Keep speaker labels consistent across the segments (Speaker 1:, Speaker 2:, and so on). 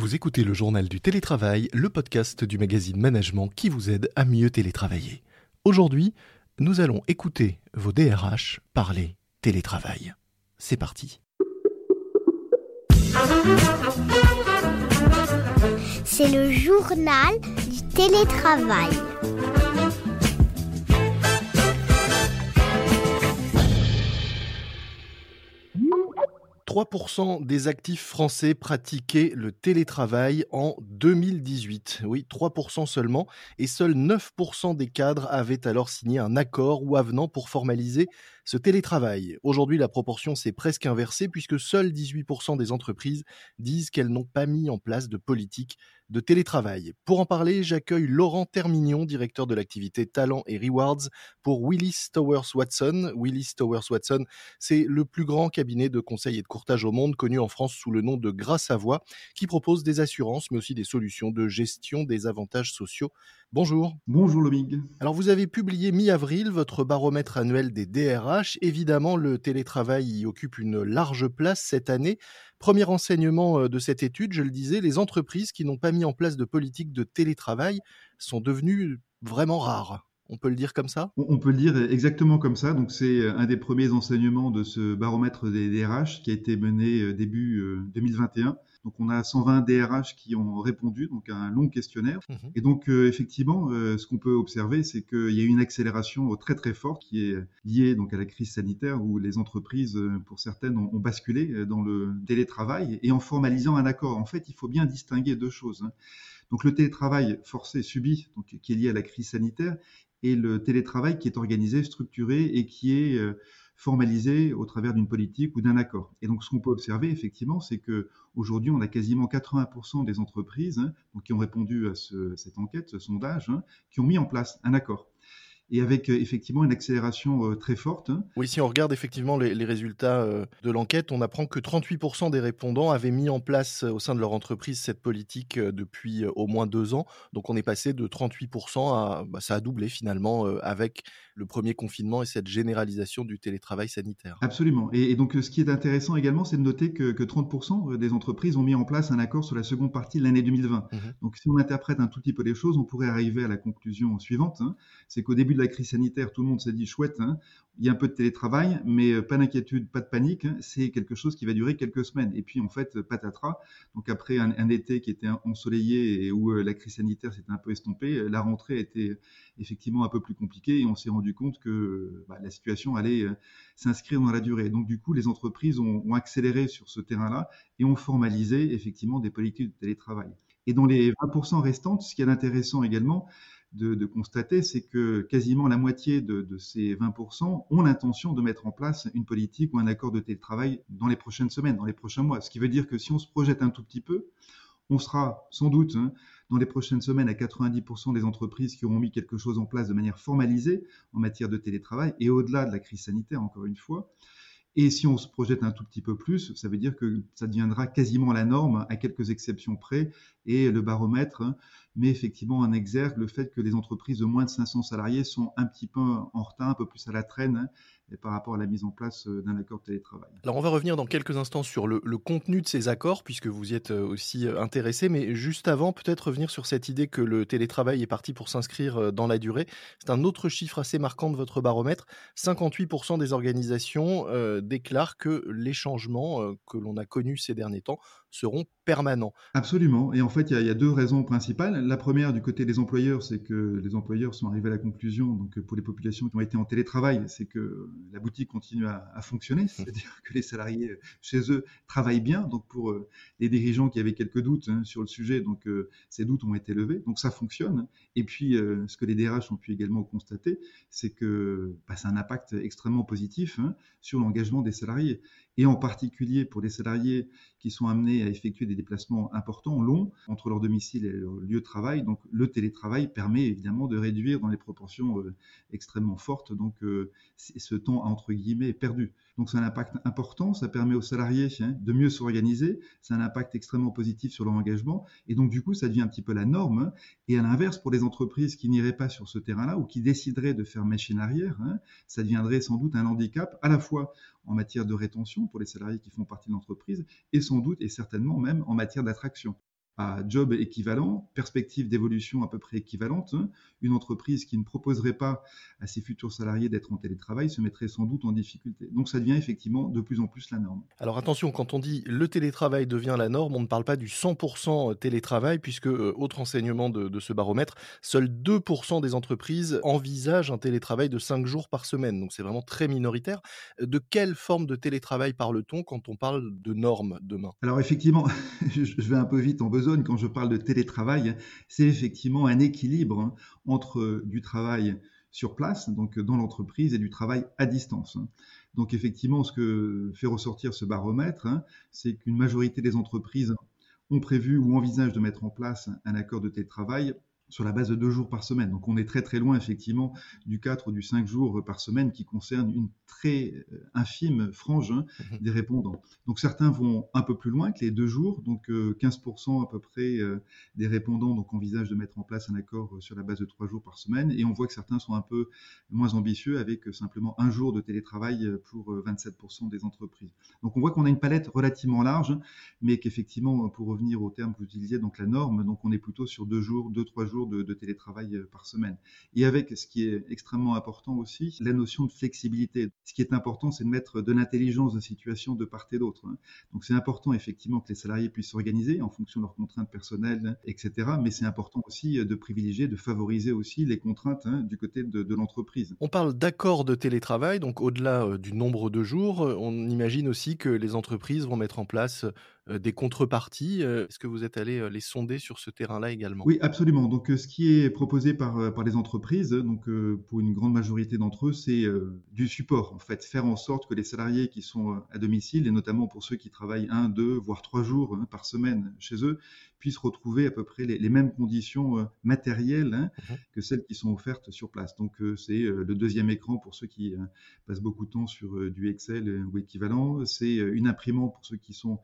Speaker 1: Vous écoutez le journal du télétravail, le podcast du magazine Management qui vous aide à mieux télétravailler. Aujourd'hui, nous allons écouter vos DRH parler télétravail. C'est parti.
Speaker 2: C'est le journal du télétravail.
Speaker 1: 3% des actifs français pratiquaient le télétravail en 2018. Oui, 3% seulement. Et seuls 9% des cadres avaient alors signé un accord ou avenant pour formaliser ce télétravail. Aujourd'hui, la proportion s'est presque inversée puisque seuls 18% des entreprises disent qu'elles n'ont pas mis en place de politique de télétravail. Pour en parler, j'accueille Laurent Termignon, directeur de l'activité Talent et Rewards pour Willis Towers Watson. Willis Towers Watson, c'est le plus grand cabinet de conseil et de courtage au monde, connu en France sous le nom de Grâce à Voix, qui propose des assurances, mais aussi des solutions de gestion des avantages sociaux. Bonjour.
Speaker 3: Bonjour Lomig.
Speaker 1: Alors vous avez publié mi-avril votre baromètre annuel des DRH. Évidemment, le télétravail y occupe une large place cette année. Premier enseignement euh, de cette étude, je le disais, les entreprises qui n'ont pas mis en place de politique de télétravail sont devenues vraiment rares. On peut le dire comme ça?
Speaker 3: On peut le dire exactement comme ça. Donc c'est euh, un des premiers enseignements de ce baromètre des DRH qui a été mené euh, début 2021. Donc on a 120 DRH qui ont répondu donc à un long questionnaire. Mmh Et donc effectivement, ce qu'on peut observer, c'est qu'il y a eu une accélération très très forte qui est liée donc à la crise sanitaire où les entreprises, pour certaines, ont, basculé dans le télétravail et en formalisant un accord. En fait, il faut bien distinguer deux choses. Hein. Donc le télétravail forcé subi, donc qui est lié à la crise sanitaire, et le télétravail qui est organisé, structuré et qui est formalisé au travers d'une politique ou d'un accord. Et donc, ce qu'on peut observer, effectivement, c'est que aujourd'hui, on a quasiment 80% des entreprises hein, qui ont répondu à cette enquête, ce sondage, hein, qui ont mis en place un accord et avec euh, effectivement une accélération euh, très forte.
Speaker 1: Oui, si on regarde effectivement les, résultats euh, de l'enquête, on apprend que 38% des répondants avaient mis en place au sein de leur entreprise cette politique depuis au moins deux ans. Donc on est passé de 38% à, bah, ça a doublé finalement avec le premier confinement et cette généralisation du télétravail sanitaire.
Speaker 3: Absolument. Et, donc ce qui est intéressant également, c'est de noter que, 30% des entreprises ont mis en place un accord sur la seconde partie de l'année 2020. Mmh donc si on interprète un tout petit peu les choses, on pourrait arriver à la conclusion suivante, hein. c'est qu'au début de la crise sanitaire, tout le monde s'est dit chouette, hein, il y a un peu de télétravail, mais euh, pas d'inquiétude, pas de panique. Hein, c'est quelque chose qui va durer quelques semaines. Et puis en fait, patatras. Donc après un, été qui était ensoleillé et où euh, la crise sanitaire s'était un peu estompée, euh, la rentrée était effectivement un peu plus compliquée et on s'est rendu compte que bah, la situation allait s'inscrire dans la durée. Donc du coup, les entreprises ont, ont accéléré sur ce terrain-là et ont formalisé effectivement des politiques de télétravail. Et dans les 20% restantes, ce qui est intéressant également, de, constater, c'est que quasiment la moitié de, ces 20% ont l'intention de mettre en place une politique ou un accord de télétravail dans les prochaines semaines, dans les prochains mois. Ce qui veut dire que si on se projette un tout petit peu, on sera sans doute hein, dans les prochaines semaines à 90% des entreprises qui auront mis quelque chose en place de manière formalisée en matière de télétravail et au-delà de la crise sanitaire, encore une fois. Et si on se projette un tout petit peu plus, ça veut dire que ça deviendra quasiment la norme, à quelques exceptions près, et le baromètre hein, met effectivement en exergue le fait que les entreprises de moins de 500 salariés sont un petit peu en retard, un peu plus à la traîne, par rapport à la mise en place euh, d'un accord de télétravail.
Speaker 1: Alors on va revenir dans quelques instants sur le, contenu de ces accords, puisque vous y êtes euh, aussi euh, intéressé, mais juste avant, peut-être revenir sur cette idée que le télétravail est parti pour s'inscrire dans la durée. C'est un autre chiffre assez marquant de votre baromètre. 58% des organisations déclarent que les changements que l'on a connus ces derniers temps seront permanents.
Speaker 3: Absolument. Et en fait, il y, a deux raisons principales. La première, du côté des employeurs, c'est que les employeurs sont arrivés à la conclusion, donc pour les populations qui ont été en télétravail, c'est que la boutique continue à, fonctionner, c'est-à-dire que les salariés chez eux travaillent bien. Donc pour euh, les dirigeants qui avaient quelques doutes hein, sur le sujet, donc euh, ces doutes ont été levés. Donc ça fonctionne. Et puis euh, ce que les DRH ont pu également constater, c'est que bah, c'est un impact extrêmement positif hein, sur l'engagement des salariés et en particulier pour les salariés qui sont amenés à effectuer des déplacements importants, longs, entre leur domicile et leur lieu de travail. Donc le télétravail permet évidemment de réduire dans les proportions euh, extrêmement fortes euh, ce temps entre guillemets perdu. Donc c'est un impact important, ça permet aux salariés hein, de mieux s'organiser, c'est un impact extrêmement positif sur leur engagement, et donc du coup ça devient un petit peu la norme. Hein. Et à l'inverse, pour les entreprises qui n'iraient pas sur ce terrain-là ou qui décideraient de faire machine arrière, hein, ça deviendrait sans doute un handicap à la fois en matière de rétention pour les salariés qui font partie de l'entreprise, et sans doute et certainement même en matière d'attraction. À job équivalent, perspective d'évolution à peu près équivalente. Une entreprise qui ne proposerait pas à ses futurs salariés d'être en télétravail se mettrait sans doute en difficulté. Donc ça devient effectivement de plus en plus la norme.
Speaker 1: Alors attention, quand on dit le télétravail devient la norme, on ne parle pas du 100% télétravail, puisque, euh, autre enseignement de, de ce baromètre, seuls 2% des entreprises envisagent un télétravail de 5 jours par semaine. Donc c'est vraiment très minoritaire. De quelle forme de télétravail parle-t-on quand on parle de normes demain?
Speaker 3: Alors effectivement, je vais un peu vite en quand je parle de télétravail. C'est effectivement un équilibre entre du travail sur place, donc dans l'entreprise, et du travail à distance. Donc effectivement, ce que fait ressortir ce baromètre, hein, c'est qu'une majorité des entreprises ont prévu ou envisagent de mettre en place un accord de télétravail sur la base de deux jours par semaine. Donc on est très très loin effectivement du 4 ou du 5 jours par semaine qui concerne une très euh, infime frange hein, mhm. des répondants. Donc certains vont un peu plus loin que les deux jours, donc 15% euh, à peu près euh, des répondants donc envisagent de mettre en place un accord sur la base de trois jours par semaine et on voit que certains sont un peu moins ambitieux avec simplement un jour de télétravail pour 27% des entreprises. Donc on voit qu'on a une palette relativement large, mais qu'effectivement pour revenir au terme que vous utilisiez, donc la norme, donc on est plutôt sur deux jours, deux trois jours de, télétravail euh, par semaine. Et avec ce qui est extrêmement important aussi, la notion de flexibilité. Ce qui est important, c'est de mettre de l'intelligence de situation de part et d'autre. Hein. Donc c'est important effectivement que les salariés puissent s'organiser en fonction de leurs contraintes personnelles, etc. Mais c'est important aussi euh, de privilégier, de favoriser aussi les contraintes hein, du côté de, l'entreprise.
Speaker 1: On parle d'accord de télétravail, donc au-delà euh, du nombre de jours, on imagine aussi que les entreprises vont mettre en place des contreparties. Euh, est-ce que vous êtes allé euh, les sonder sur ce terrain-là également?
Speaker 3: Oui, absolument. Donc, ce qui est proposé par, les entreprises, pour une grande majorité d'entre eux, c'est du support. En fait, faire en sorte que les salariés qui sont à domicile, et notamment pour ceux qui travaillent un, deux, voire trois jours hein, par semaine chez eux, puissent retrouver à peu près les, mêmes conditions matérielles hein, mmh que celles qui sont offertes sur place. Donc, c'est le deuxième écran pour ceux qui passent beaucoup de temps sur du Excel ou équivalent. C'est une imprimante pour ceux qui sont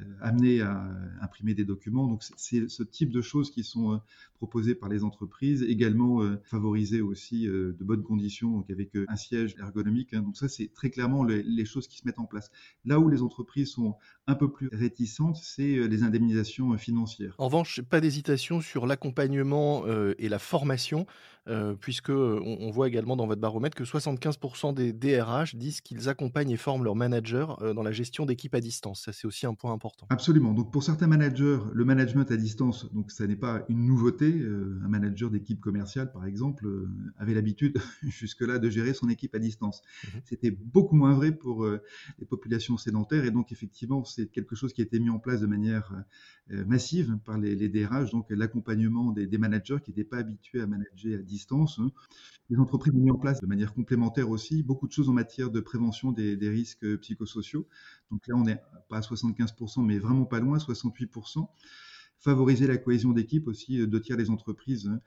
Speaker 3: euh, amener à imprimer des documents. Donc c'est ce type de choses qui sont euh, proposées par les entreprises, également euh, favoriser aussi de bonnes conditions, donc avec un siège ergonomique. Hein. Donc ça c'est très clairement les, choses qui se mettent en place. Là où les entreprises sont un peu plus réticentes, c'est les indemnisations financières.
Speaker 1: En revanche, pas d'hésitation sur l'accompagnement et la formation, puisque on, voit également dans votre baromètre que 75% des DRH disent qu'ils accompagnent et forment leurs managers dans la gestion d'équipes à distance. Ça c'est aussi un point important
Speaker 3: Absolument. Donc pour certains managers, le management à distance, donc ça n'est pas une nouveauté. Euh, un manager d'équipe commerciale, par exemple, euh, avait l'habitude jusque-là de gérer son équipe à distance. Mhm. C'était beaucoup moins vrai pour euh, les populations sédentaires et donc effectivement c'est quelque chose qui a été mis en place de manière massive par les, DRH, donc l'accompagnement des, managers qui n'étaient pas habitués à manager à distance. Hein. Les entreprises ont mis en place de manière complémentaire aussi beaucoup de choses en matière de prévention des, des risques psychosociaux. Donc là on n'est pas à 75% mais vraiment pas loin, 68%. Favoriser la cohésion d'équipe aussi, euh, deux tiers des entreprises hein,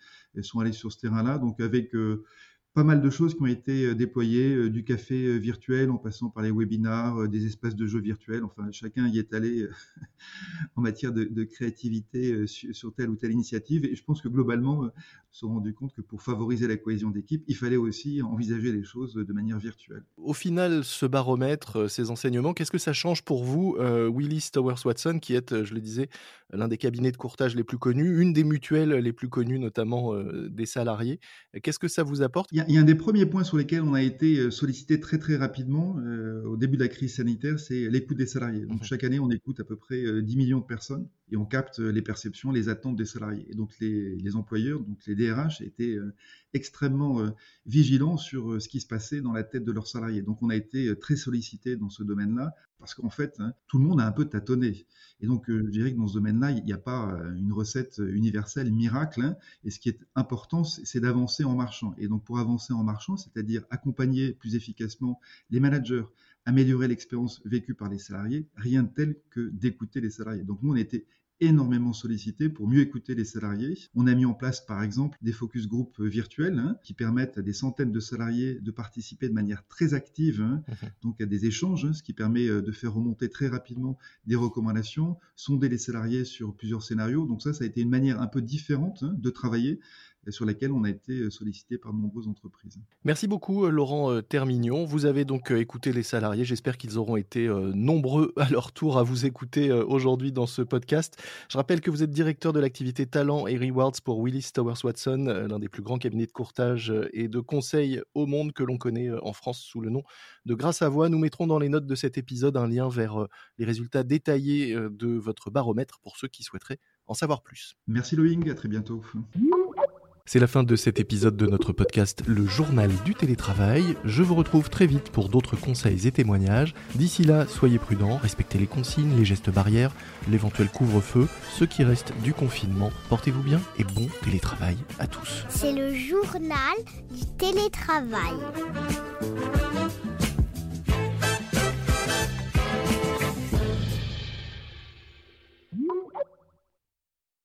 Speaker 3: sont allées sur ce terrain-là. Donc avec euh, pas mal de choses qui ont été euh, déployées, euh, du café euh, virtuel en passant par les webinars, des espaces de jeux virtuels. Enfin, chacun y est allé en matière de, créativité sur, telle ou telle initiative. Et je pense que globalement, on s'est rendu compte que pour favoriser la cohésion d'équipe, il fallait aussi envisager les choses de manière virtuelle.
Speaker 1: Au final, ce baromètre, ces enseignements, qu'est-ce que ça change pour vous, Willis Towers Watson, qui est, je le disais, l'un des cabinets de courtage les plus connus, une des mutuelles les plus connues, notamment des salariés. Qu'est-ce que ça vous apporte?
Speaker 3: Y, a un des premiers points sur lesquels on a été euh, sollicité très très rapidement euh, au début de la crise sanitaire, c'est l'écoute des salariés. Donc chaque année, on écoute à peu près 10 euh, millions de personnes et on capte les perceptions, les attentes des salariés. Et donc les, employeurs, donc les DRH, étaient extrêmement vigilants sur ce qui se passait dans la tête de leurs salariés. Donc on a été très sollicité dans ce domaine-là parce qu'en fait, hein, tout le monde a un peu tâtonné. Et donc je dirais que dans ce domaine-là, il n'y a pas une recette universelle miracle. Hein. et ce qui est important, c'est d'avancer en marchant. Et donc pour avancer en marchant, c'est-à-dire accompagner plus efficacement les managers, améliorer l'expérience vécue par les salariés, rien de tel que d'écouter les salariés. Donc nous, on était énormément sollicité pour mieux écouter les salariés. On a mis en place par exemple des focus group virtuels hein, qui permettent à des centaines de salariés de participer de manière très active, hein, mhm. donc à des échanges, hein, ce qui permet euh, de faire remonter très rapidement des recommandations, sonder les salariés sur plusieurs scénarios. Donc ça, ça a été une manière un peu différente de travailler sur laquelle on a été sollicité par de nombreuses entreprises.
Speaker 1: Merci beaucoup Laurent Termignon. Vous avez donc écouté les salariés. J'espère qu'ils auront été nombreux à leur tour à vous écouter aujourd'hui dans ce podcast. Je rappelle que vous êtes directeur de l'activité talent et rewards pour Willis Towers Watson, l'un des plus grands cabinets de courtage et de conseil au monde que l'on connaît en France sous le nom de Grâce à Voix. Nous mettrons dans les notes de cet épisode un lien vers les résultats détaillés de votre baromètre pour ceux qui souhaiteraient en savoir plus.
Speaker 3: Merci Loïng, à très bientôt.
Speaker 1: C'est la fin de cet épisode de notre podcast Le Journal du télétravail. Je vous retrouve très vite pour d'autres conseils et témoignages. D'ici là, soyez prudents, respectez les consignes, les gestes barrières, l'éventuel couvre-feu, ce qui reste du confinement. Portez-vous bien et bon télétravail à tous.
Speaker 2: C'est le journal du télétravail.